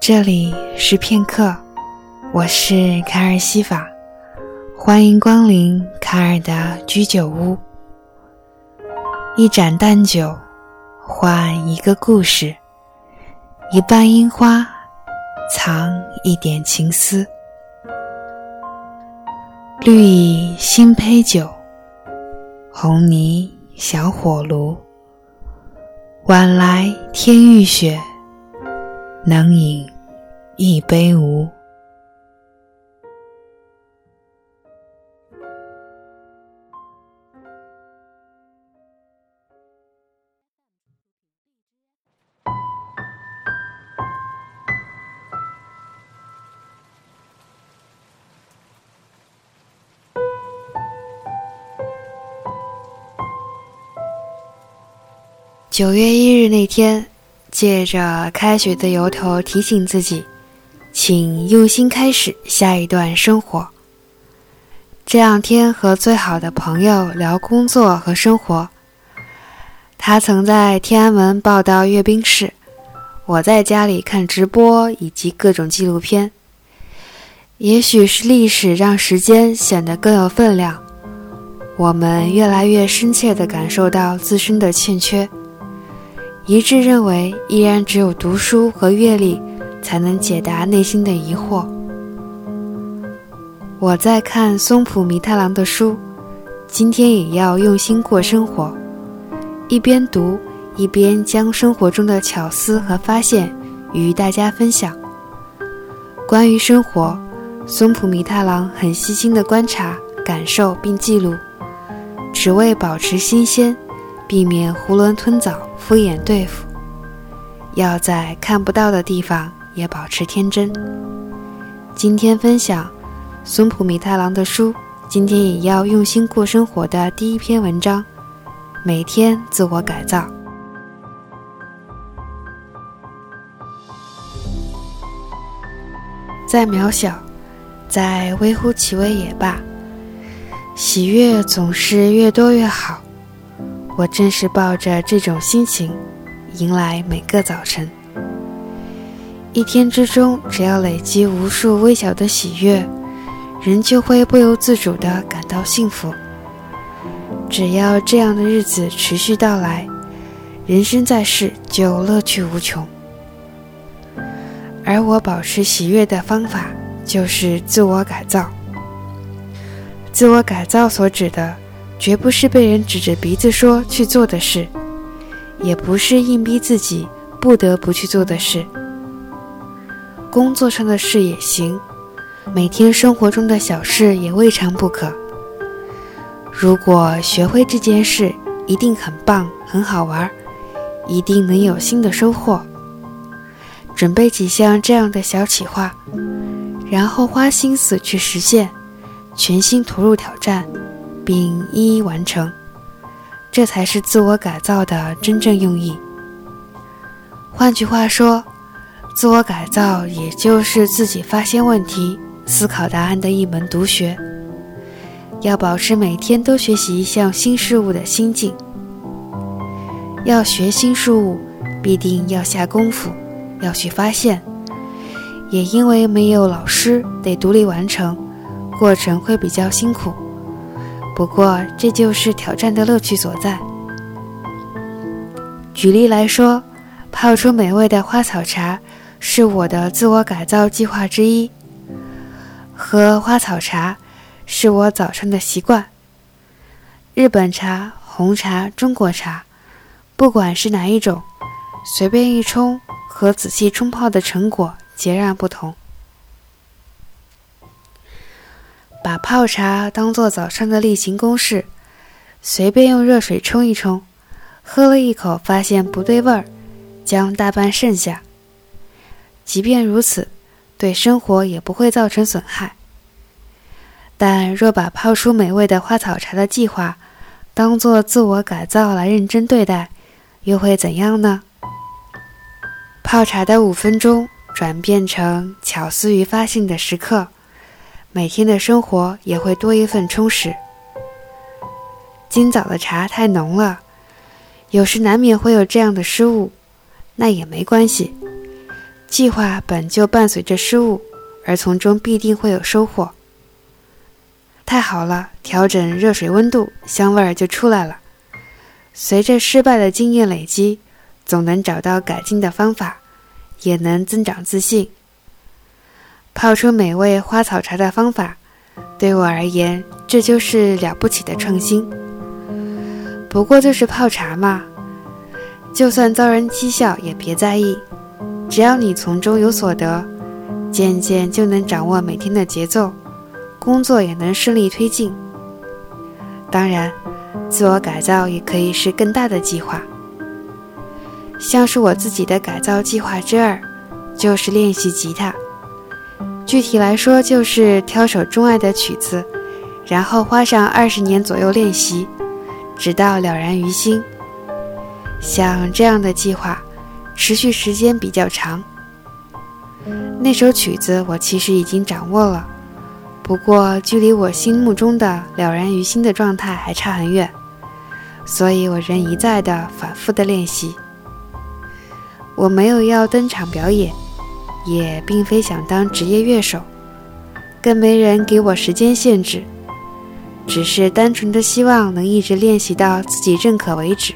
这里是片刻，我是卡尔西法，欢迎光临卡尔的居酒屋。一盏淡酒，换一个故事；一瓣樱花，藏一点情思。绿蚁新醅酒，红泥小火炉。晚来天欲雪，能饮一杯无？九月一日那天，借着开学的由头提醒自己，请用心开始下一段生活。这两天和最好的朋友聊工作和生活，他曾在天安门报道阅兵式，我在家里看直播以及各种纪录片。也许是历史让时间显得更有分量，我们越来越深切地感受到自身的欠缺。一致认为，依然只有读书和阅历，才能解答内心的疑惑。我在看松浦弥太郎的书，今天也要用心过生活。一边读，一边将生活中的巧思和发现与大家分享。关于生活，松浦弥太郎很细心地观察、感受并记录，只为保持新鲜，避免囫囵吞枣。敷衍对付，要在看不到的地方也保持天真。今天分享松浦弥太郎的书，今天也要用心过生活的第一篇文章，每天自我改造。再渺小，再微乎其微也罢，喜悦总是越多越好。我正是抱着这种心情，迎来每个早晨。一天之中，只要累积无数微小的喜悦，人就会不由自主地感到幸福。只要这样的日子持续到来，人生在世就乐趣无穷。而我保持喜悦的方法，就是自我改造。自我改造所指的。绝不是被人指着鼻子说去做的事，也不是硬逼自己不得不去做的事。工作上的事也行，每天生活中的小事也未尝不可。如果学会这件事，一定很棒，很好玩，一定能有新的收获。准备几项这样的小企划，然后花心思去实现，全心投入挑战。并一一完成，这才是自我改造的真正用意。换句话说，自我改造也就是自己发现问题、思考答案的一门独学。要保持每天都学习一项新事物的心境。要学新事物，必定要下功夫，要去发现。也因为没有老师，得独立完成，过程会比较辛苦。不过，这就是挑战的乐趣所在。举例来说，泡出美味的花草茶是我的自我改造计划之一。喝花草茶是我早上的习惯。日本茶、红茶、中国茶，不管是哪一种，随便一冲和仔细冲泡的成果截然不同。把泡茶当做早上的例行公事，随便用热水冲一冲，喝了一口发现不对味儿，将大半剩下。即便如此，对生活也不会造成损害。但若把泡出美味的花草茶的计划当做自我改造来认真对待，又会怎样呢？泡茶的五分钟转变成巧思与发现的时刻。每天的生活也会多一份充实。今早的茶太浓了，有时难免会有这样的失误，那也没关系。计划本就伴随着失误，而从中必定会有收获。太好了，调整热水温度，香味儿就出来了。随着失败的经验累积，总能找到改进的方法，也能增长自信。泡出美味花草茶的方法，对我而言，这就是了不起的创新。不过就是泡茶嘛，就算遭人讥笑也别在意，只要你从中有所得，渐渐就能掌握每天的节奏。工作也能顺利推进。当然，自我改造也可以是更大的计划。像是我自己的改造计划之二，就是练习吉他。具体来说，就是挑首钟爱的曲子，然后花上二十年左右练习，直到了然于心。像这样的计划，持续时间比较长。那首曲子我其实已经掌握了。不过，距离我心目中的了然于心的状态还差很远，所以我仍一再的反复的练习。我没有要登场表演，也并非想当职业乐手，更没人给我时间限制，只是单纯的希望能一直练习到自己认可为止。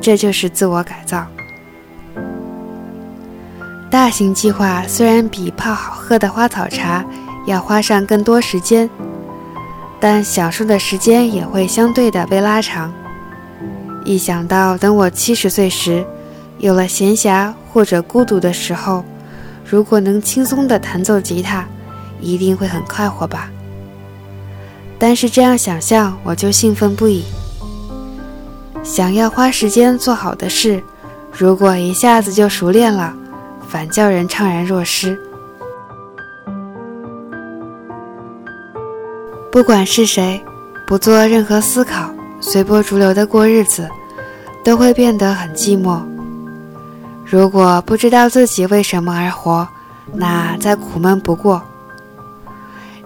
这就是自我改造。大型计划虽然比泡好喝的花草茶。要花上更多时间，但享受的时间也会相对的被拉长。一想到等我七十岁时，有了闲暇或者孤独的时候，如果能轻松的弹奏吉他，一定会很快活吧。但是这样想象，我就兴奋不已。想要花时间做好的事，如果一下子就熟练了，反叫人怅然若失。不管是谁，不做任何思考，随波逐流的过日子，都会变得很寂寞。如果不知道自己为什么而活，那再苦闷不过。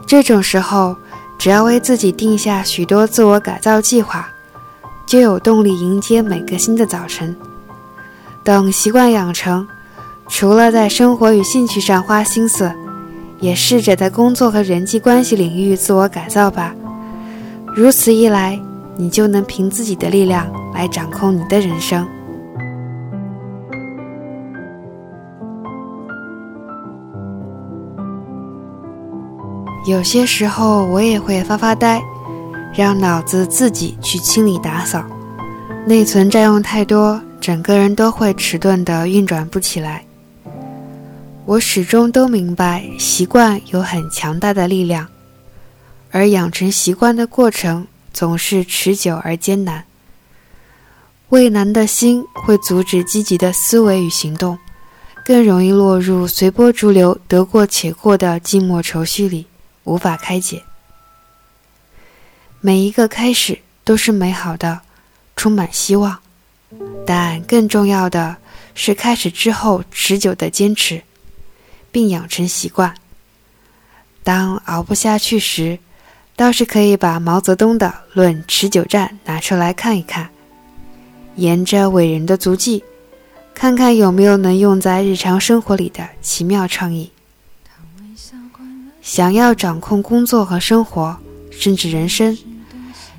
这种时候，只要为自己定下许多自我改造计划，就有动力迎接每个新的早晨。等习惯养成，除了在生活与兴趣上花心思。也试着在工作和人际关系领域自我改造吧。如此一来，你就能凭自己的力量来掌控你的人生。有些时候，我也会发发呆，让脑子自己去清理打扫。内存占用太多，整个人都会迟钝的运转不起来。我始终都明白，习惯有很强大的力量，而养成习惯的过程总是持久而艰难。畏难的心会阻止积极的思维与行动，更容易落入随波逐流、得过且过的寂寞愁绪里，无法开解。每一个开始都是美好的，充满希望，但更重要的是开始之后持久的坚持。并养成习惯。当熬不下去时，倒是可以把毛泽东的《论持久战》拿出来看一看，沿着伟人的足迹，看看有没有能用在日常生活里的奇妙创意。想要掌控工作和生活，甚至人生，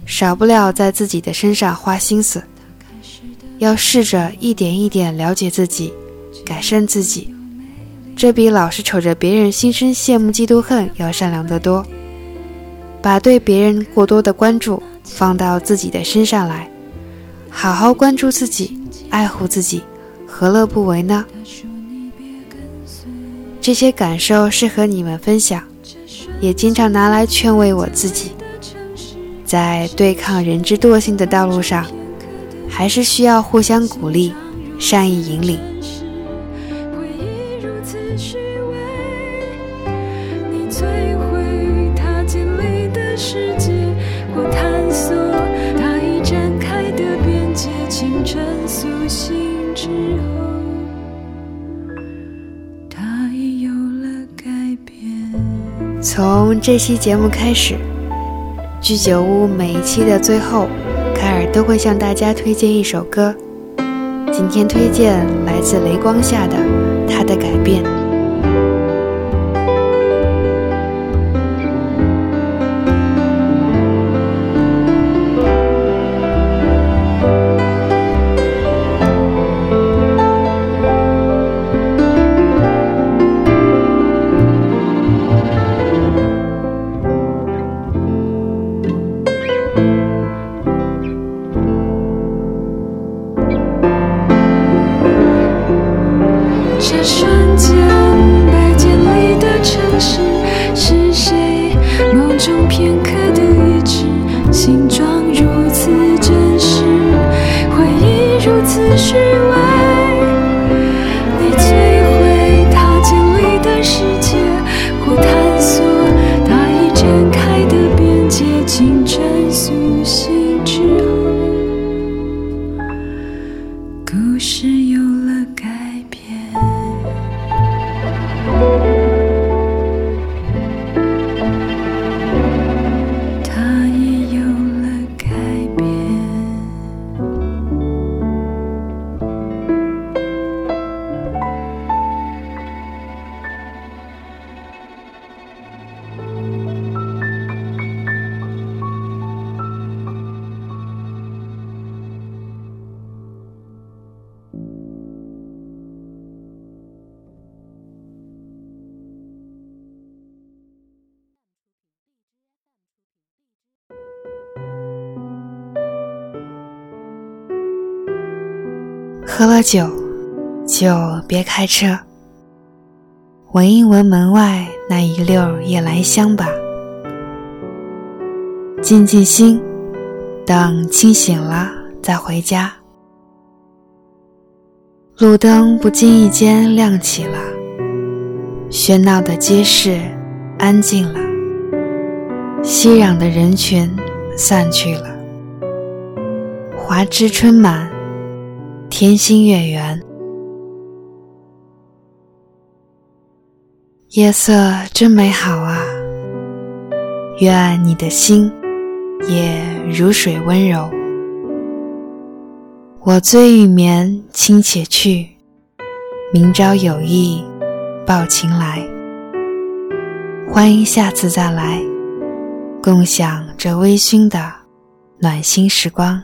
少不了在自己的身上花心思，要试着一点一点了解自己，改善自己。这比老是瞅着别人心生羡慕、嫉妒、恨要善良得多。把对别人过多的关注放到自己的身上来，好好关注自己，爱护自己，何乐不为呢？这些感受是和你们分享，也经常拿来劝慰我自己。在对抗人之惰性的道路上，还是需要互相鼓励，善意引领。从这期节目开始，居酒屋每一期的最后，凯尔都会向大家推荐一首歌。今天推荐来自雷光下的《他的感中片刻的意志形状如此真实回忆如此虚伪。喝了酒，就别开车。闻一闻门外那一溜夜来香吧。静静心，等清醒了再回家。路灯不经意间亮起了，喧闹的街市安静了，熙攘的人群散去了，华枝春满。天心月圆，夜色真美好啊！愿你的心也如水温柔。我醉欲眠，卿且去。明朝有意抱琴来。欢迎下次再来，共享这微醺的暖心时光。